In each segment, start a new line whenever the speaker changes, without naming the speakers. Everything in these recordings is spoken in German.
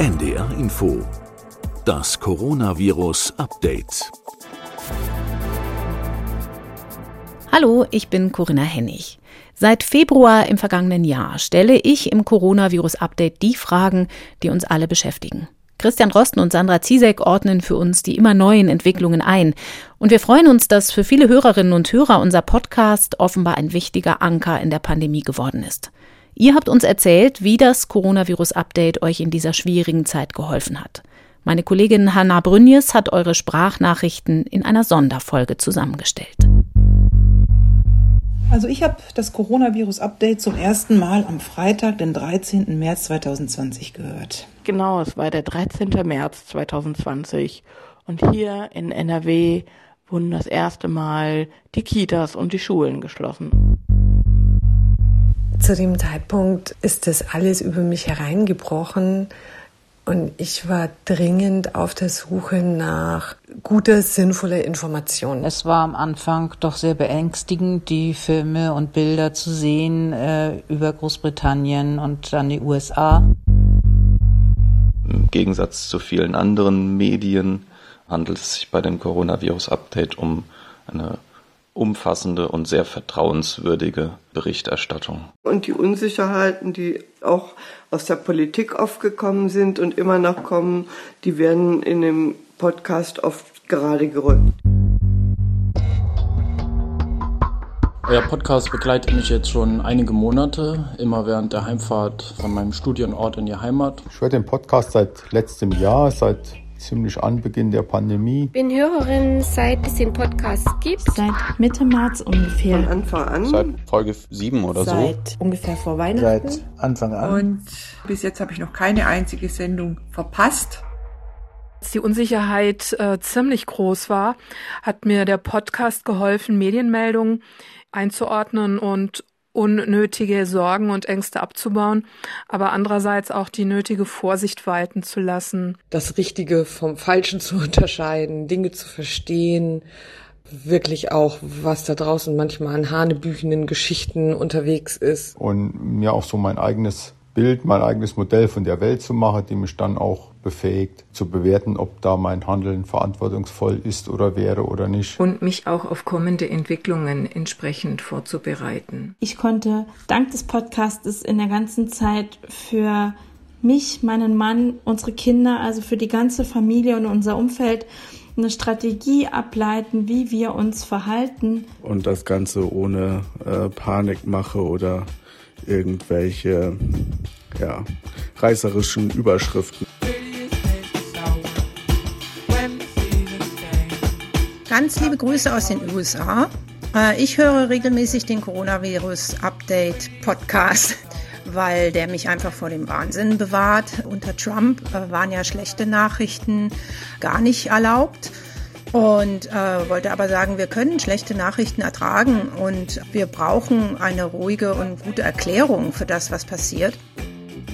NDR Info das Coronavirus Update.
Hallo, ich bin Corinna Hennig. Seit Februar im vergangenen Jahr stelle ich im Coronavirus Update die Fragen, die uns alle beschäftigen. Christian Rosten und Sandra Ziesek ordnen für uns die immer neuen Entwicklungen ein. Und wir freuen uns, dass für viele Hörerinnen und Hörer unser Podcast offenbar ein wichtiger Anker in der Pandemie geworden ist. Ihr habt uns erzählt, wie das Coronavirus-Update euch in dieser schwierigen Zeit geholfen hat. Meine Kollegin Hanna Brünjes hat eure Sprachnachrichten in einer Sonderfolge zusammengestellt.
Also ich habe das Coronavirus-Update zum ersten Mal am Freitag, den 13. März 2020 gehört.
Genau, es war der 13. März 2020 und hier in NRW wurden das erste Mal die Kitas und die Schulen geschlossen.
Zu dem Zeitpunkt ist das alles über mich hereingebrochen. Und ich war dringend auf der Suche nach guter, sinnvoller Information.
Es war am Anfang doch sehr beängstigend, die Filme und Bilder zu sehen äh, über Großbritannien und dann die USA.
Im Gegensatz zu vielen anderen Medien handelt es sich bei dem Coronavirus-Update um eine umfassende und sehr vertrauenswürdige Berichterstattung.
Und die Unsicherheiten, die auch aus der Politik aufgekommen sind und immer noch kommen, die werden in dem Podcast oft gerade gerückt.
Euer Podcast begleitet mich jetzt schon einige Monate, immer während der Heimfahrt von meinem Studienort in die Heimat.
Ich höre den Podcast seit letztem Jahr, seit ziemlich Anbeginn der Pandemie.
Bin Hörerin, seit es den Podcast gibt.
Seit Mitte März ungefähr.
Von Anfang an.
Seit Folge 7 oder
seit
so.
Seit ungefähr vor Weihnachten.
Seit Anfang an.
Und bis jetzt habe ich noch keine einzige Sendung verpasst.
Als die Unsicherheit äh, ziemlich groß war, hat mir der Podcast geholfen, Medienmeldungen einzuordnen und unnötige Sorgen und Ängste abzubauen, aber andererseits auch die nötige Vorsicht walten zu lassen.
Das Richtige vom Falschen zu unterscheiden, Dinge zu verstehen, wirklich auch, was da draußen manchmal an hanebüchenden Geschichten unterwegs ist.
Und mir auch so mein eigenes Bild, mein eigenes Modell von der Welt zu machen, die mich dann auch befähigt zu bewerten, ob da mein Handeln verantwortungsvoll ist oder wäre oder nicht.
Und mich auch auf kommende Entwicklungen entsprechend vorzubereiten.
Ich konnte dank des Podcastes in der ganzen Zeit für mich, meinen Mann, unsere Kinder, also für die ganze Familie und unser Umfeld eine Strategie ableiten, wie wir uns verhalten.
Und das Ganze ohne äh, Panikmache oder irgendwelche ja, reißerischen Überschriften.
Ganz liebe Grüße aus den USA. Äh, ich höre regelmäßig den Coronavirus Update Podcast, weil der mich einfach vor dem Wahnsinn bewahrt. Unter Trump äh, waren ja schlechte Nachrichten gar nicht erlaubt. Und äh, wollte aber sagen, wir können schlechte Nachrichten ertragen und wir brauchen eine ruhige und gute Erklärung für das, was passiert.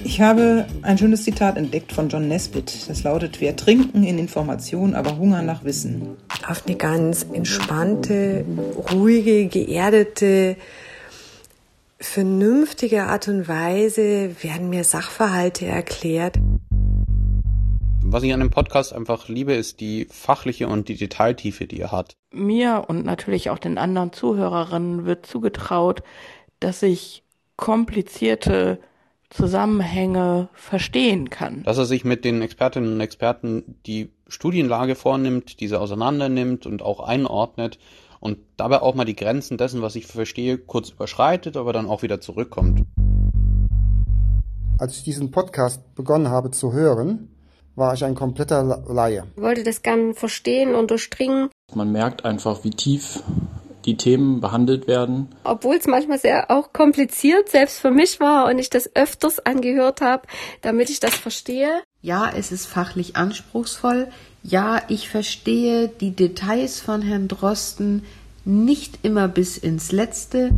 Ich habe ein schönes Zitat entdeckt von John Nesbitt. Das lautet, wir trinken in Information, aber Hunger nach Wissen.
Auf eine ganz entspannte, ruhige, geerdete, vernünftige Art und Weise werden mir Sachverhalte erklärt.
Was ich an dem Podcast einfach liebe, ist die fachliche und die Detailtiefe, die er hat.
Mir und natürlich auch den anderen Zuhörerinnen wird zugetraut, dass ich komplizierte Zusammenhänge verstehen kann.
Dass er sich mit den Expertinnen und Experten die Studienlage vornimmt, diese auseinandernimmt und auch einordnet und dabei auch mal die Grenzen dessen, was ich verstehe, kurz überschreitet, aber dann auch wieder zurückkommt.
Als ich diesen Podcast begonnen habe zu hören, war ich ein kompletter Laie.
Ich wollte das gern verstehen und durchdringen.
Man merkt einfach, wie tief die Themen behandelt werden.
Obwohl es manchmal sehr auch kompliziert selbst für mich war und ich das öfters angehört habe, damit ich das verstehe.
Ja, es ist fachlich anspruchsvoll. Ja, ich verstehe die Details von Herrn Drosten nicht immer bis ins Letzte.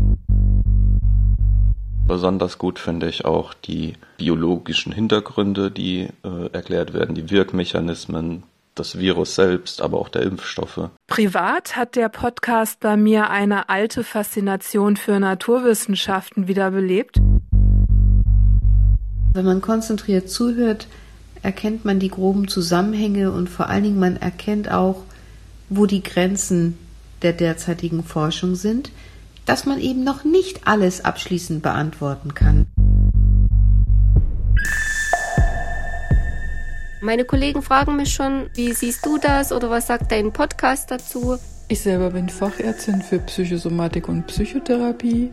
Besonders gut finde ich auch die biologischen Hintergründe, die äh, erklärt werden, die Wirkmechanismen, das Virus selbst, aber auch der Impfstoffe.
Privat hat der Podcast bei mir eine alte Faszination für Naturwissenschaften wiederbelebt.
Wenn man konzentriert zuhört, erkennt man die groben Zusammenhänge und vor allen Dingen man erkennt auch, wo die Grenzen der derzeitigen Forschung sind, dass man eben noch nicht alles abschließend beantworten kann.
Meine Kollegen fragen mich schon, wie siehst du das oder was sagt dein Podcast dazu?
Ich selber bin Fachärztin für Psychosomatik und Psychotherapie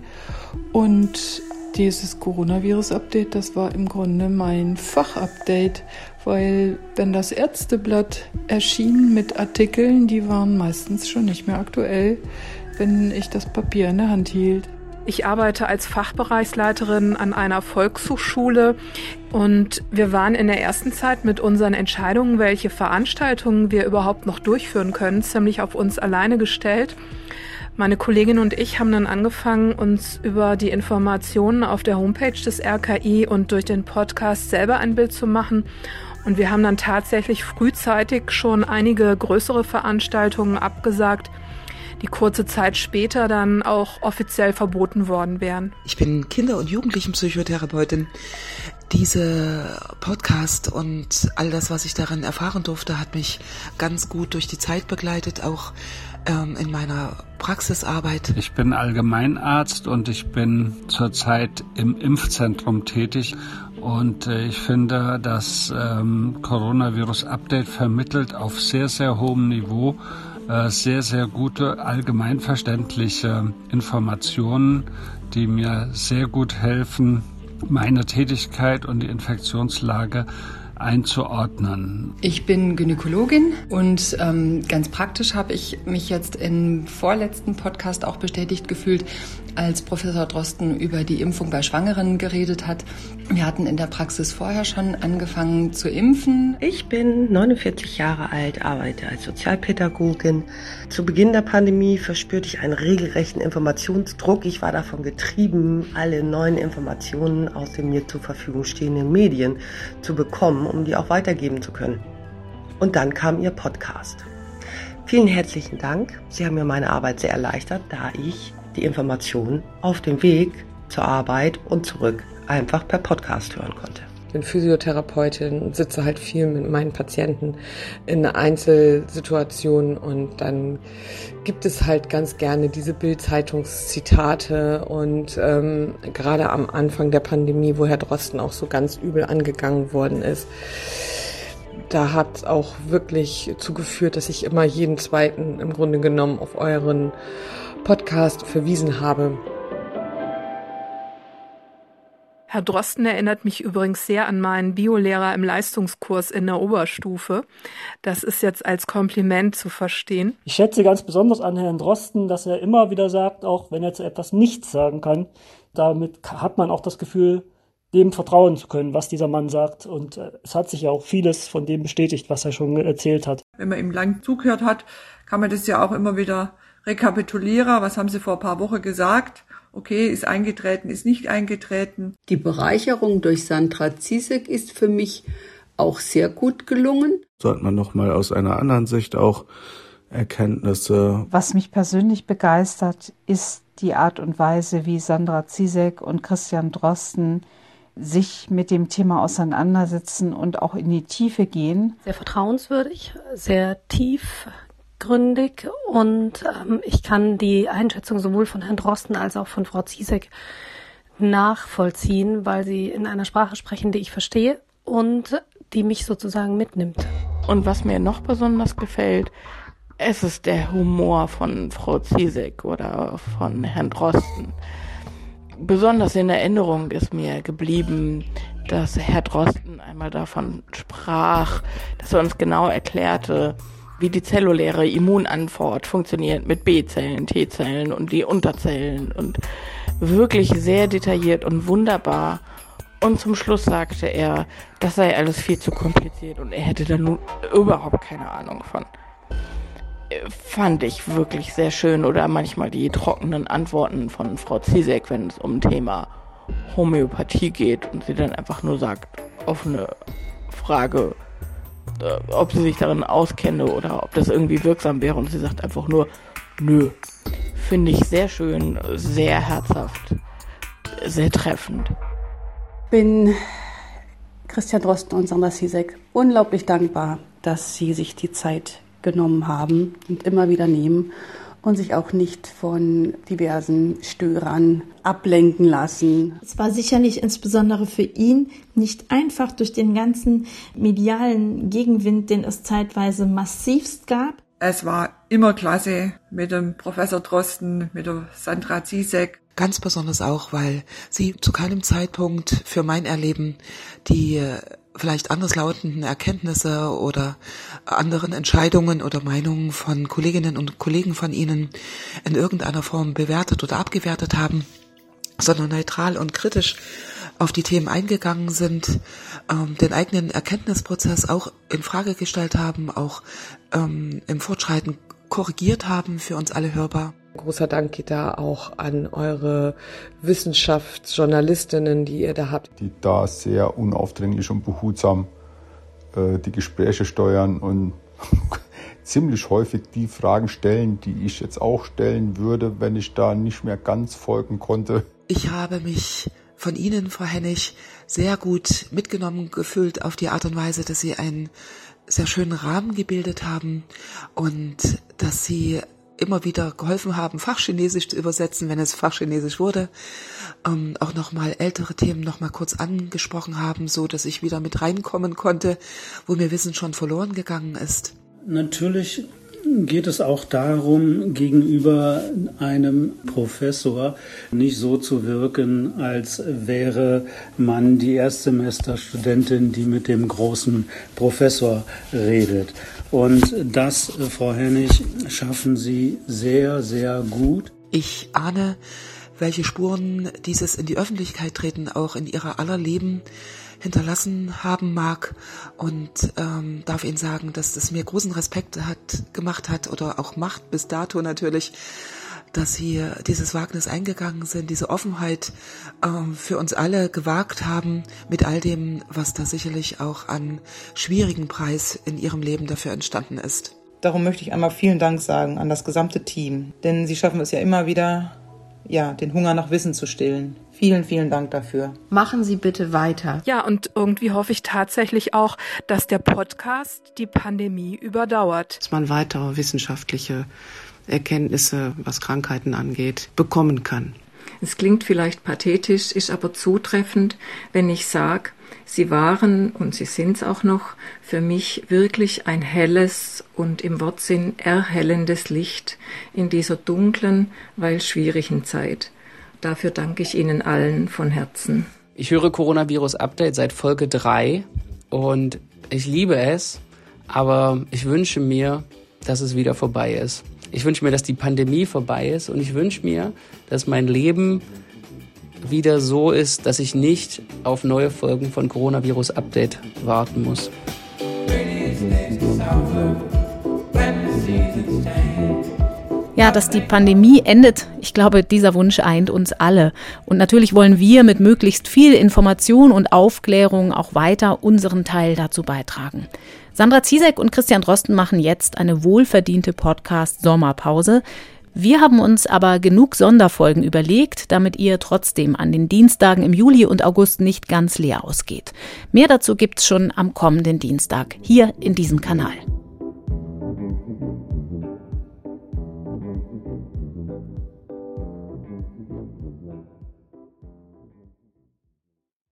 und dieses Coronavirus-Update, das war im Grunde mein Fachupdate, weil wenn das Ärzteblatt erschien mit Artikeln, die waren meistens schon nicht mehr aktuell, wenn ich das Papier in der Hand hielt.
Ich arbeite als Fachbereichsleiterin an einer Volkshochschule und wir waren in der ersten Zeit mit unseren Entscheidungen, welche Veranstaltungen wir überhaupt noch durchführen können, ziemlich auf uns alleine gestellt. Meine Kollegin und ich haben dann angefangen, uns über die Informationen auf der Homepage des RKI und durch den Podcast selber ein Bild zu machen. Und wir haben dann tatsächlich frühzeitig schon einige größere Veranstaltungen abgesagt, die kurze Zeit später dann auch offiziell verboten worden wären.
Ich bin Kinder- und Jugendlichenpsychotherapeutin. Diese Podcast und all das, was ich darin erfahren durfte, hat mich ganz gut durch die Zeit begleitet, auch ähm, in meiner Praxisarbeit.
Ich bin Allgemeinarzt und ich bin zurzeit im Impfzentrum tätig. Und äh, ich finde, das ähm, Coronavirus-Update vermittelt auf sehr, sehr hohem Niveau sehr, sehr gute, allgemeinverständliche Informationen, die mir sehr gut helfen, meine Tätigkeit und die Infektionslage einzuordnen.
Ich bin Gynäkologin und ähm, ganz praktisch habe ich mich jetzt im vorletzten Podcast auch bestätigt gefühlt, als Professor Drosten über die Impfung bei Schwangeren geredet hat. Wir hatten in der Praxis vorher schon angefangen zu impfen.
Ich bin 49 Jahre alt, arbeite als Sozialpädagogin. Zu Beginn der Pandemie verspürte ich einen regelrechten Informationsdruck. Ich war davon getrieben, alle neuen Informationen aus den mir zur Verfügung stehenden Medien zu bekommen, um die auch weitergeben zu können. Und dann kam Ihr Podcast. Vielen herzlichen Dank. Sie haben mir meine Arbeit sehr erleichtert, da ich die Informationen auf dem Weg zur Arbeit und zurück einfach per Podcast hören konnte.
Ich bin Physiotherapeutin und sitze halt viel mit meinen Patienten in Einzelsituationen und dann gibt es halt ganz gerne diese Bildzeitungszitate und ähm, gerade am Anfang der Pandemie, wo Herr Drosten auch so ganz übel angegangen worden ist, da hat es auch wirklich zugeführt, dass ich immer jeden zweiten im Grunde genommen auf euren Podcast verwiesen habe.
Herr Drosten erinnert mich übrigens sehr an meinen Biolehrer im Leistungskurs in der Oberstufe. Das ist jetzt als Kompliment zu verstehen.
Ich schätze ganz besonders an Herrn Drosten, dass er immer wieder sagt, auch wenn er zu etwas nichts sagen kann, damit hat man auch das Gefühl, dem vertrauen zu können, was dieser Mann sagt. Und äh, es hat sich ja auch vieles von dem bestätigt, was er schon erzählt hat.
Wenn man ihm lang zugehört hat, kann man das ja auch immer wieder rekapitulieren. Was haben Sie vor ein paar Wochen gesagt? Okay, ist eingetreten, ist nicht eingetreten.
Die Bereicherung durch Sandra Zizek ist für mich auch sehr gut gelungen.
Sollte man nochmal aus einer anderen Sicht auch Erkenntnisse.
Was mich persönlich begeistert, ist die Art und Weise, wie Sandra Zizek und Christian Drosten sich mit dem Thema auseinandersetzen und auch in die Tiefe gehen.
Sehr vertrauenswürdig, sehr tiefgründig und ähm, ich kann die Einschätzung sowohl von Herrn Drosten als auch von Frau Ziesek nachvollziehen, weil sie in einer Sprache sprechen, die ich verstehe und die mich sozusagen mitnimmt.
Und was mir noch besonders gefällt, es ist der Humor von Frau Ziesek oder von Herrn Drosten. Besonders in Erinnerung ist mir geblieben, dass Herr Drosten einmal davon sprach, dass er uns genau erklärte, wie die zelluläre Immunantwort funktioniert mit B-Zellen, T-Zellen und die Unterzellen und wirklich sehr detailliert und wunderbar. Und zum Schluss sagte er, das sei alles viel zu kompliziert und er hätte da nun überhaupt keine Ahnung von fand ich wirklich sehr schön oder manchmal die trockenen Antworten von Frau Zizek, wenn es um Thema Homöopathie geht und sie dann einfach nur sagt, auf eine Frage, äh, ob sie sich darin auskenne oder ob das irgendwie wirksam wäre und sie sagt einfach nur, nö. Finde ich sehr schön, sehr herzhaft, sehr treffend.
Bin
Christian Drosten und Sandra Sisek unglaublich dankbar, dass sie sich die Zeit genommen haben und immer wieder nehmen und sich auch nicht von diversen Störern ablenken lassen.
Es war sicherlich insbesondere für ihn nicht einfach durch den ganzen medialen Gegenwind, den es zeitweise massivst gab.
Es war immer klasse mit dem Professor Drosten, mit der Sandra Zizek.
Ganz besonders auch, weil sie zu keinem Zeitpunkt für mein Erleben die vielleicht anders lautenden Erkenntnisse oder anderen Entscheidungen oder Meinungen von Kolleginnen und Kollegen von Ihnen in irgendeiner Form bewertet oder abgewertet haben, sondern neutral und kritisch auf die Themen eingegangen sind, ähm, den eigenen Erkenntnisprozess auch in Frage gestellt haben, auch ähm, im Fortschreiten korrigiert haben, für uns alle hörbar.
Großer Dank geht da auch an eure Wissenschaftsjournalistinnen, die ihr da habt.
Die da sehr unaufdringlich und behutsam äh, die Gespräche steuern und ziemlich häufig die Fragen stellen, die ich jetzt auch stellen würde, wenn ich da nicht mehr ganz folgen konnte.
Ich habe mich von Ihnen, Frau Hennig, sehr gut mitgenommen gefühlt auf die Art und Weise, dass Sie einen sehr schönen Rahmen gebildet haben und dass Sie immer wieder geholfen haben, Fachchinesisch zu übersetzen, wenn es Fachchinesisch wurde, ähm, auch nochmal ältere Themen nochmal kurz angesprochen haben, so dass ich wieder mit reinkommen konnte, wo mir Wissen schon verloren gegangen ist.
Natürlich geht es auch darum, gegenüber einem Professor nicht so zu wirken, als wäre man die Erstsemesterstudentin, die mit dem großen Professor redet. Und das, Frau Hennig, schaffen Sie sehr, sehr gut.
Ich ahne, welche Spuren dieses in die Öffentlichkeit treten auch in ihrer aller Leben hinterlassen haben mag und ähm, darf Ihnen sagen, dass das mir großen Respekt hat gemacht hat oder auch macht bis dato natürlich, dass Sie dieses Wagnis eingegangen sind, diese Offenheit ähm, für uns alle gewagt haben, mit all dem, was da sicherlich auch an schwierigen Preis in Ihrem Leben dafür entstanden ist.
Darum möchte ich einmal vielen Dank sagen an das gesamte Team, denn Sie schaffen es ja immer wieder, ja, den Hunger nach Wissen zu stillen. Vielen, vielen Dank dafür.
Machen Sie bitte weiter.
Ja, und irgendwie hoffe ich tatsächlich auch, dass der Podcast die Pandemie überdauert.
Dass man weitere wissenschaftliche Erkenntnisse, was Krankheiten angeht, bekommen kann.
Es klingt vielleicht pathetisch, ist aber zutreffend, wenn ich sage, sie waren und sie sind es auch noch für mich wirklich ein helles und im Wortsinn erhellendes Licht in dieser dunklen, weil schwierigen Zeit. Dafür danke ich Ihnen allen von Herzen.
Ich höre Coronavirus Update seit Folge 3 und ich liebe es, aber ich wünsche mir, dass es wieder vorbei ist. Ich wünsche mir, dass die Pandemie vorbei ist und ich wünsche mir, dass mein Leben wieder so ist, dass ich nicht auf neue Folgen von Coronavirus Update warten muss.
Ja, dass die Pandemie endet, ich glaube, dieser Wunsch eint uns alle. Und natürlich wollen wir mit möglichst viel Information und Aufklärung auch weiter unseren Teil dazu beitragen. Sandra Ziesek und Christian Drosten machen jetzt eine wohlverdiente Podcast-Sommerpause. Wir haben uns aber genug Sonderfolgen überlegt, damit ihr trotzdem an den Dienstagen im Juli und August nicht ganz leer ausgeht. Mehr dazu gibt's schon am kommenden Dienstag hier in diesem Kanal.